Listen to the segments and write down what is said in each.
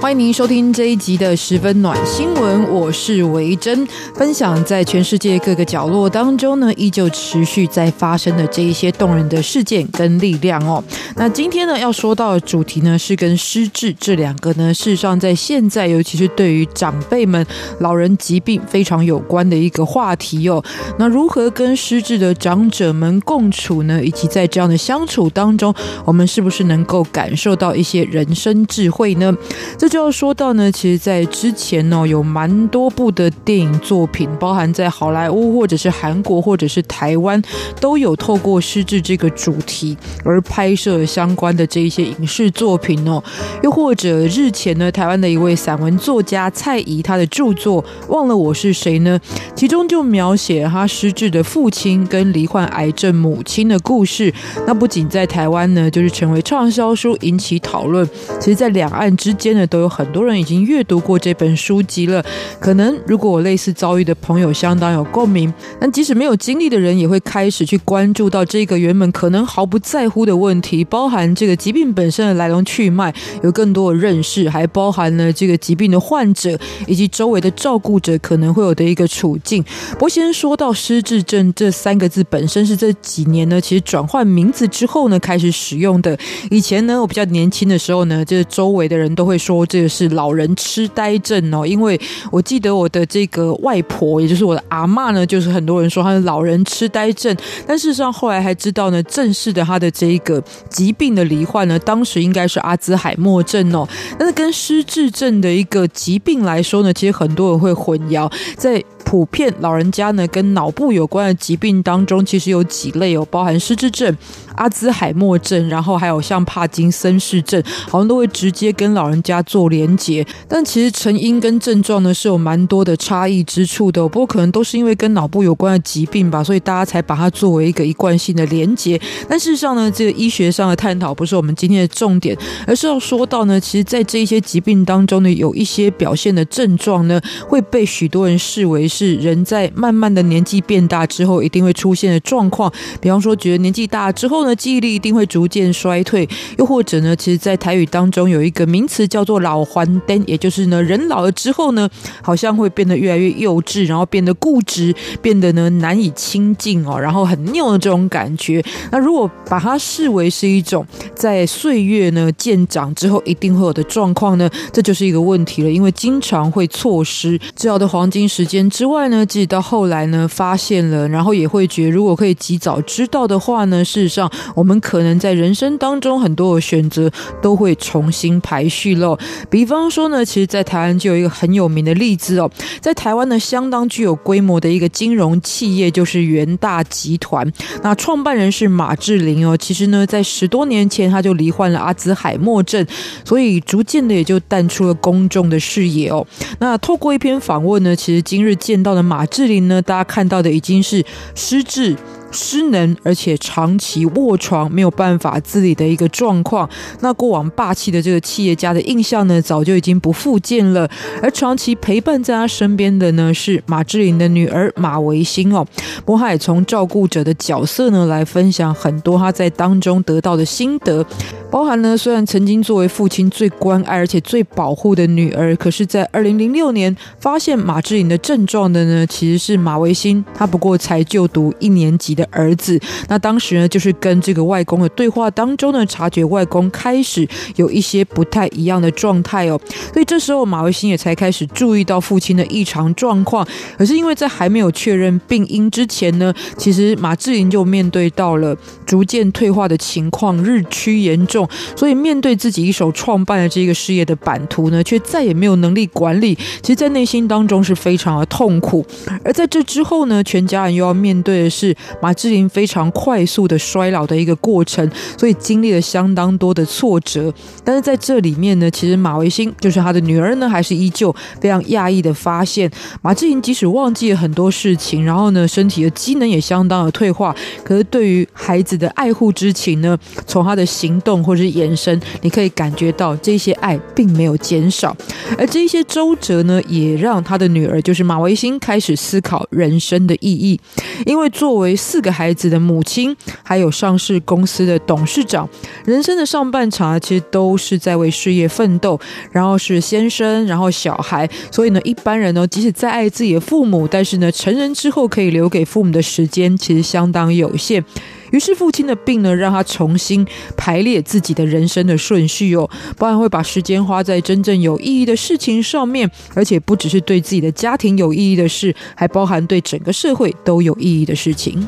欢迎您收听这一集的十分暖新闻，我是维珍，分享在全世界各个角落当中呢，依旧持续在发生的这一些动人的事件跟力量哦。那今天呢，要说到的主题呢，是跟失智这两个呢，事实上在现在，尤其是对于长辈们、老人疾病非常有关的一个话题哦。那如何跟失智的长者们共处呢？以及在这样的相处当中，我们是不是能够感受到一些人生智慧呢？这就要说到呢，其实，在之前呢，有蛮多部的电影作品，包含在好莱坞或者是韩国或者是台湾，都有透过失智这个主题而拍摄相关的这一些影视作品哦。又或者日前呢，台湾的一位散文作家蔡宜，他的著作《忘了我是谁》呢，其中就描写他失智的父亲跟罹患癌症母亲的故事。那不仅在台湾呢，就是成为畅销书，引起讨论。其实，在两岸之间呢，都有。很多人已经阅读过这本书籍了，可能如果我类似遭遇的朋友相当有共鸣，但即使没有经历的人，也会开始去关注到这个原本可能毫不在乎的问题，包含这个疾病本身的来龙去脉，有更多的认识，还包含了这个疾病的患者以及周围的照顾者可能会有的一个处境。不过，先说到失智症这三个字本身是这几年呢，其实转换名字之后呢，开始使用的。以前呢，我比较年轻的时候呢，这周围的人都会说这。个是老人痴呆症哦，因为我记得我的这个外婆，也就是我的阿妈呢，就是很多人说她是老人痴呆症，但事实上后来还知道呢，正式的她的这个疾病的罹患呢，当时应该是阿兹海默症哦，但是跟失智症的一个疾病来说呢，其实很多人会混淆，在。普遍老人家呢，跟脑部有关的疾病当中，其实有几类哦，包含失智症、阿兹海默症，然后还有像帕金森氏症，好像都会直接跟老人家做连结。但其实成因跟症状呢，是有蛮多的差异之处的。不过可能都是因为跟脑部有关的疾病吧，所以大家才把它作为一个一贯性的连结。但事实上呢，这个医学上的探讨不是我们今天的重点，而是要说到呢，其实在这一些疾病当中呢，有一些表现的症状呢，会被许多人视为。是人在慢慢的年纪变大之后一定会出现的状况，比方说觉得年纪大之后呢，记忆力一定会逐渐衰退，又或者呢，其实，在台语当中有一个名词叫做“老还灯”，也就是呢，人老了之后呢，好像会变得越来越幼稚，然后变得固执，变得呢难以亲近哦，然后很拗的这种感觉。那如果把它视为是一种在岁月呢渐长之后一定会有的状况呢，这就是一个问题了，因为经常会错失治疗的黄金时间之。之外呢，即使到后来呢，发现了，然后也会觉得，如果可以及早知道的话呢，事实上，我们可能在人生当中很多的选择都会重新排序喽。比方说呢，其实，在台湾就有一个很有名的例子哦，在台湾呢，相当具有规模的一个金融企业就是元大集团，那创办人是马志玲哦。其实呢，在十多年前他就罹患了阿兹海默症，所以逐渐的也就淡出了公众的视野哦。那透过一篇访问呢，其实今日见。到的马志玲呢，大家看到的已经是失智。失能，而且长期卧床，没有办法自理的一个状况。那过往霸气的这个企业家的印象呢，早就已经不复见了。而长期陪伴在他身边的呢，是马志玲的女儿马维新哦。不过他也从照顾者的角色呢，来分享很多他在当中得到的心得，包含呢，虽然曾经作为父亲最关爱而且最保护的女儿，可是，在二零零六年发现马志霖的症状的呢，其实是马维新。他不过才就读一年级。的儿子，那当时呢，就是跟这个外公的对话当中呢，察觉外公开始有一些不太一样的状态哦，所以这时候马维新也才开始注意到父亲的异常状况。可是因为在还没有确认病因之前呢，其实马志霖就面对到了逐渐退化的情况日趋严重。所以面对自己一手创办的这个事业的版图呢，却再也没有能力管理。其实，在内心当中是非常的痛苦。而在这之后呢，全家人又要面对的是马志玲非常快速的衰老的一个过程，所以经历了相当多的挫折。但是在这里面呢，其实马维新就是他的女儿呢，还是依旧非常讶异的发现，马志玲即使忘记了很多事情，然后呢，身体的机能也相当的退化，可是对于孩子的爱护之情呢，从他的行动或是延伸，你可以感觉到这些爱并没有减少。而这些周折呢，也让他的女儿就是马维新开始思考人生的意义，因为作为四个孩子的母亲，还有上市公司的董事长，人生的上半场，其实都是在为事业奋斗，然后是先生，然后小孩，所以呢，一般人呢，即使再爱自己的父母，但是呢，成人之后可以留给父母的时间其实相当有限。于是父亲的病呢，让他重新排列自己的人生的顺序哦，包含会把时间花在真正有意义的事情上面，而且不只是对自己的家庭有意义的事，还包含对整个社会都有意义的事情。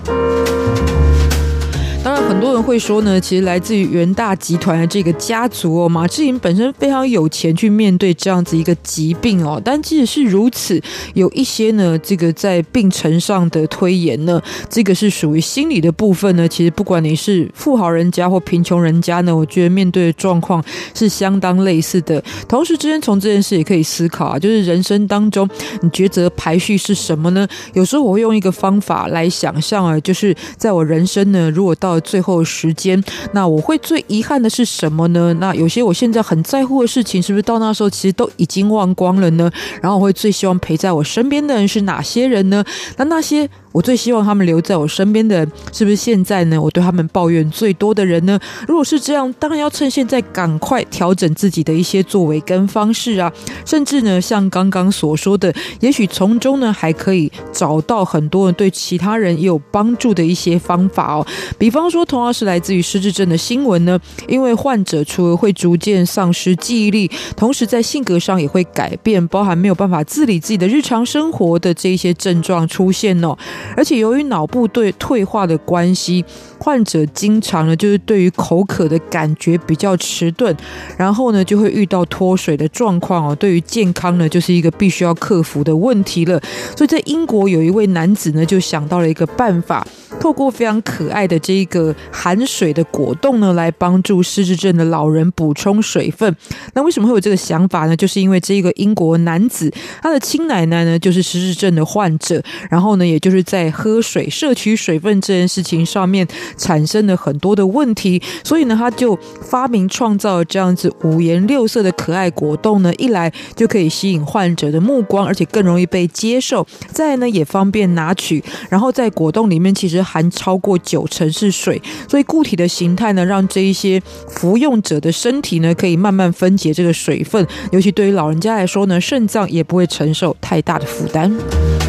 很多人会说呢，其实来自于元大集团的这个家族哦，马志颖本身非常有钱去面对这样子一个疾病哦。但即使是如此，有一些呢，这个在病程上的推延呢，这个是属于心理的部分呢。其实不管你是富豪人家或贫穷人家呢，我觉得面对的状况是相当类似的。同时之间，从这件事也可以思考啊，就是人生当中你抉择排序是什么呢？有时候我会用一个方法来想象啊，就是在我人生呢，如果到最后时间，那我会最遗憾的是什么呢？那有些我现在很在乎的事情，是不是到那时候其实都已经忘光了呢？然后我会最希望陪在我身边的人是哪些人呢？那那些。我最希望他们留在我身边的人，是不是现在呢？我对他们抱怨最多的人呢？如果是这样，当然要趁现在赶快调整自己的一些作为跟方式啊，甚至呢，像刚刚所说的，也许从中呢还可以找到很多人对其他人也有帮助的一些方法哦。比方说，同样是来自于失智症的新闻呢，因为患者除了会逐渐丧失记忆力，同时在性格上也会改变，包含没有办法自理自己的日常生活的这一些症状出现哦。而且由于脑部对退化的关系，患者经常呢就是对于口渴的感觉比较迟钝，然后呢就会遇到脱水的状况哦。对于健康呢就是一个必须要克服的问题了。所以在英国有一位男子呢就想到了一个办法，透过非常可爱的这一个含水的果冻呢来帮助失智症的老人补充水分。那为什么会有这个想法呢？就是因为这个英国男子他的亲奶奶呢就是失智症的患者，然后呢也就是。在喝水、摄取水分这件事情上面产生了很多的问题，所以呢，他就发明创造这样子五颜六色的可爱果冻呢，一来就可以吸引患者的目光，而且更容易被接受；再呢，也方便拿取。然后在果冻里面其实含超过九成是水，所以固体的形态呢，让这一些服用者的身体呢，可以慢慢分解这个水分。尤其对于老人家来说呢，肾脏也不会承受太大的负担。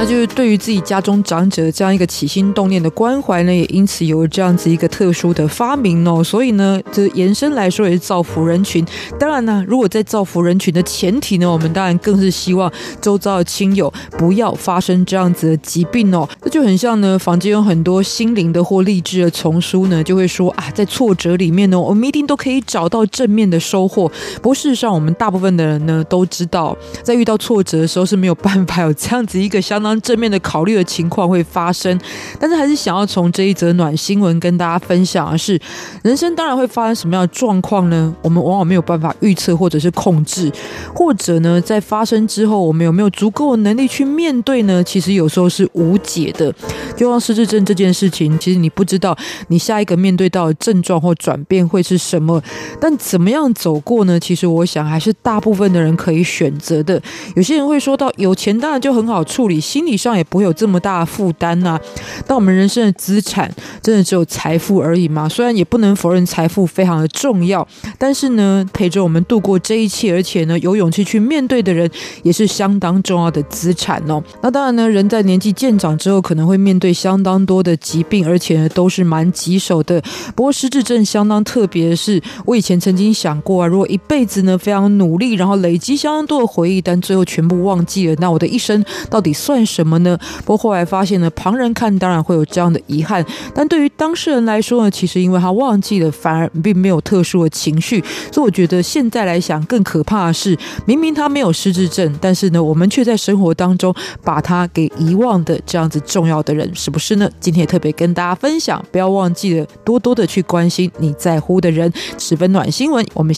那就是对于自己家中长者这样一个起心动念的关怀呢，也因此有这样子一个特殊的发明哦。所以呢，这延伸来说也是造福人群。当然呢，如果在造福人群的前提呢，我们当然更是希望周遭的亲友不要发生这样子的疾病哦。这就很像呢，坊间有很多心灵的或励志的丛书呢，就会说啊，在挫折里面呢，我们一定都可以找到正面的收获。不过事实上，我们大部分的人呢都知道，在遇到挫折的时候是没有办法有这样子一个相当。正面的考虑的情况会发生，但是还是想要从这一则暖新闻跟大家分享的是，人生当然会发生什么样的状况呢？我们往往没有办法预测或者是控制，或者呢，在发生之后，我们有没有足够的能力去面对呢？其实有时候是无解的。就像失智症这件事情，其实你不知道你下一个面对到的症状或转变会是什么，但怎么样走过呢？其实我想还是大部分的人可以选择的。有些人会说到有钱当然就很好处理。心理上也不会有这么大的负担呐。但我们人生的资产真的只有财富而已吗？虽然也不能否认财富非常的重要，但是呢，陪着我们度过这一切，而且呢，有勇气去面对的人，也是相当重要的资产哦。那当然呢，人在年纪渐长之后，可能会面对相当多的疾病，而且呢，都是蛮棘手的。不过失智症相当特别的是，我以前曾经想过啊，如果一辈子呢非常努力，然后累积相当多的回忆，但最后全部忘记了，那我的一生到底算什么呢？不过后来发现呢，旁人看当然会有这样的遗憾，但对于当事人来说呢，其实因为他忘记了，反而并没有特殊的情绪。所以我觉得现在来想，更可怕的是，明明他没有失智症，但是呢，我们却在生活当中把他给遗忘的这样子重要的人，是不是呢？今天也特别跟大家分享，不要忘记了多多的去关心你在乎的人。十分暖新闻，我们